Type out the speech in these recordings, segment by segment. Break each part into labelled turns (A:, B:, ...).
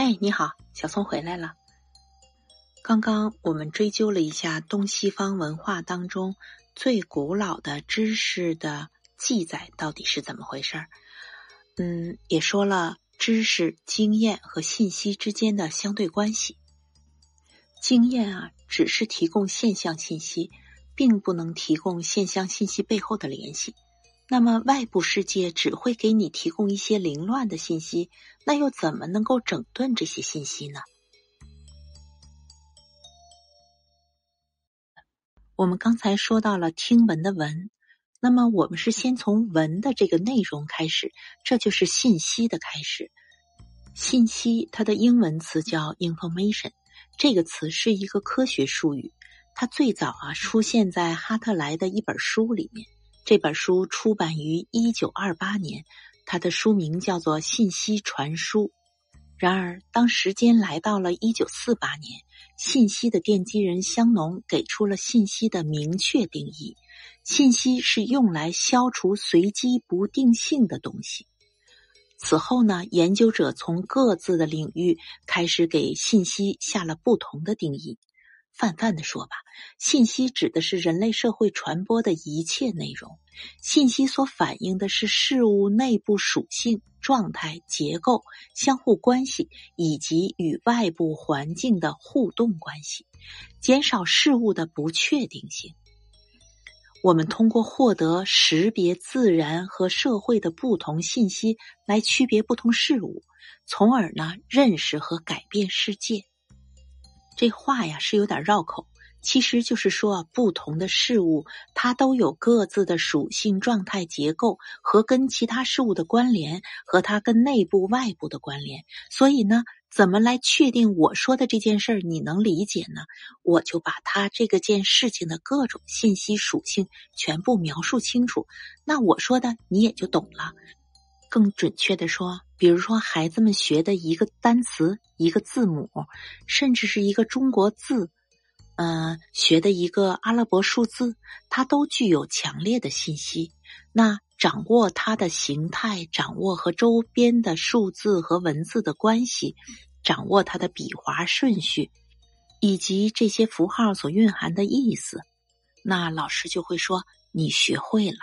A: 哎，你好，小松回来了。刚刚我们追究了一下东西方文化当中最古老的知识的记载到底是怎么回事儿。嗯，也说了知识、经验和信息之间的相对关系。经验啊，只是提供现象信息，并不能提供现象信息背后的联系。那么，外部世界只会给你提供一些凌乱的信息，那又怎么能够整顿这些信息呢？我们刚才说到了听闻的闻，那么我们是先从闻的这个内容开始，这就是信息的开始。信息它的英文词叫 information，这个词是一个科学术语，它最早啊出现在哈特莱的一本书里面。这本书出版于一九二八年，它的书名叫做《信息传输》。然而，当时间来到了一九四八年，信息的奠基人香农给出了信息的明确定义：信息是用来消除随机不定性的东西。此后呢，研究者从各自的领域开始给信息下了不同的定义。泛泛的说吧，信息指的是人类社会传播的一切内容。信息所反映的是事物内部属性、状态、结构、相互关系以及与外部环境的互动关系，减少事物的不确定性。我们通过获得识别自然和社会的不同信息，来区别不同事物，从而呢认识和改变世界。这话呀是有点绕口，其实就是说，不同的事物它都有各自的属性、状态、结构和跟其他事物的关联，和它跟内部、外部的关联。所以呢，怎么来确定我说的这件事儿你能理解呢？我就把它这个件事情的各种信息属性全部描述清楚，那我说的你也就懂了。更准确的说，比如说孩子们学的一个单词、一个字母，甚至是一个中国字，嗯，学的一个阿拉伯数字，它都具有强烈的信息。那掌握它的形态，掌握和周边的数字和文字的关系，掌握它的笔划顺序，以及这些符号所蕴含的意思，那老师就会说你学会了。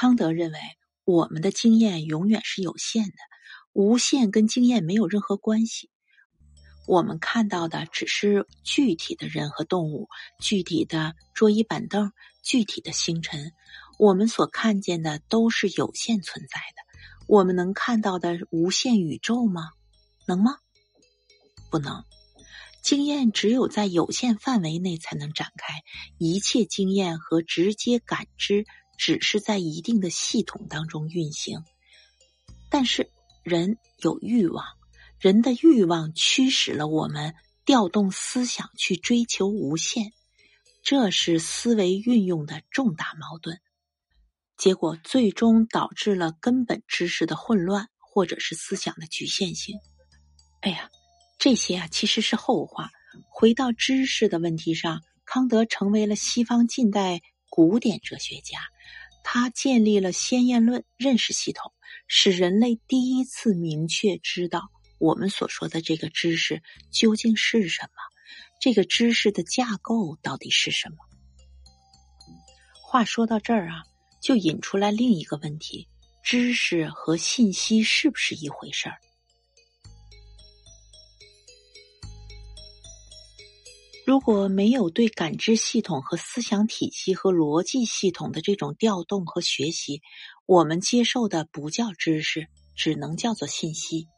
A: 康德认为，我们的经验永远是有限的，无限跟经验没有任何关系。我们看到的只是具体的人和动物，具体的桌椅板凳，具体的星辰。我们所看见的都是有限存在的。我们能看到的无限宇宙吗？能吗？不能。经验只有在有限范围内才能展开，一切经验和直接感知。只是在一定的系统当中运行，但是人有欲望，人的欲望驱使了我们调动思想去追求无限，这是思维运用的重大矛盾，结果最终导致了根本知识的混乱，或者是思想的局限性。哎呀，这些啊其实是后话。回到知识的问题上，康德成为了西方近代古典哲学家。他建立了先验论认识系统，使人类第一次明确知道我们所说的这个知识究竟是什么，这个知识的架构到底是什么。话说到这儿啊，就引出来另一个问题：知识和信息是不是一回事儿？如果没有对感知系统和思想体系和逻辑系统的这种调动和学习，我们接受的不叫知识，只能叫做信息。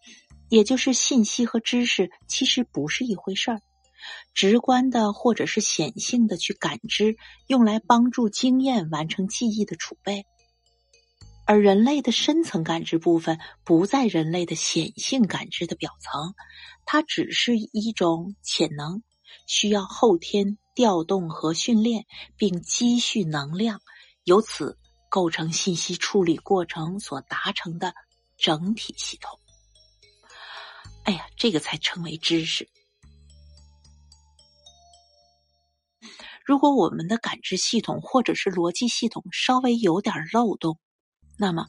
A: 也就是信息和知识其实不是一回事儿。直观的或者是显性的去感知，用来帮助经验完成记忆的储备；而人类的深层感知部分不在人类的显性感知的表层，它只是一种潜能。需要后天调动和训练，并积蓄能量，由此构成信息处理过程所达成的整体系统。哎呀，这个才称为知识。如果我们的感知系统或者是逻辑系统稍微有点漏洞，那么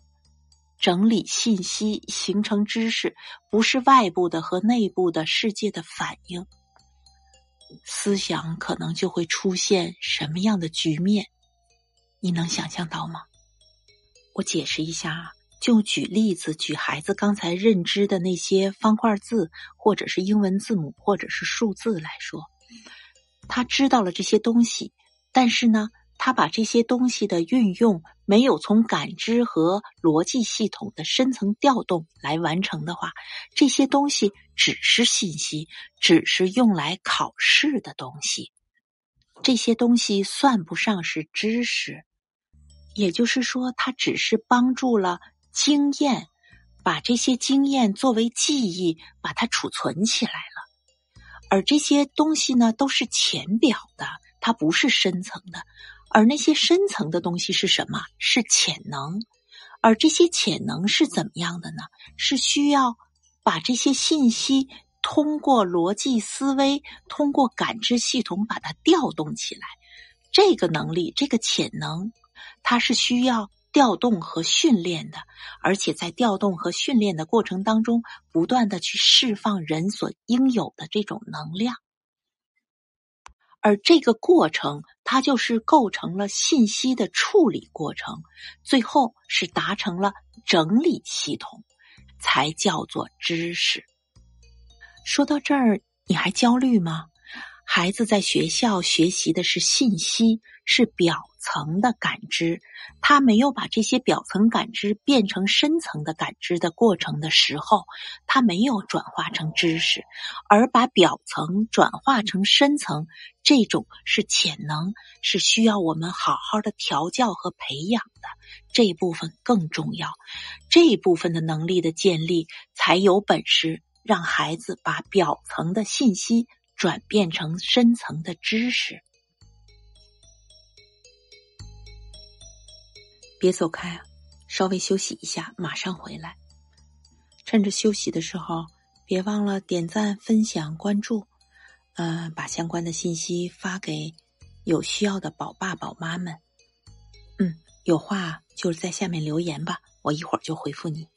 A: 整理信息、形成知识，不是外部的和内部的世界的反应，思想可能就会出现什么样的局面？你能想象到吗？我解释一下啊，就举例子，举孩子刚才认知的那些方块字，或者是英文字母，或者是数字来说，他知道了这些东西，但是呢？他把这些东西的运用没有从感知和逻辑系统的深层调动来完成的话，这些东西只是信息，只是用来考试的东西。这些东西算不上是知识，也就是说，它只是帮助了经验，把这些经验作为记忆，把它储存起来了。而这些东西呢，都是浅表的，它不是深层的。而那些深层的东西是什么？是潜能，而这些潜能是怎么样的呢？是需要把这些信息通过逻辑思维、通过感知系统把它调动起来。这个能力，这个潜能，它是需要调动和训练的，而且在调动和训练的过程当中，不断的去释放人所应有的这种能量。而这个过程，它就是构成了信息的处理过程，最后是达成了整理系统，才叫做知识。说到这儿，你还焦虑吗？孩子在学校学习的是信息，是表层的感知。他没有把这些表层感知变成深层的感知的过程的时候，他没有转化成知识，而把表层转化成深层，这种是潜能，是需要我们好好的调教和培养的。这一部分更重要，这一部分的能力的建立，才有本事让孩子把表层的信息转变成深层的知识。别走开啊！稍微休息一下，马上回来。趁着休息的时候，别忘了点赞、分享、关注，嗯，把相关的信息发给有需要的宝爸宝妈们。嗯，有话就在下面留言吧，我一会儿就回复你。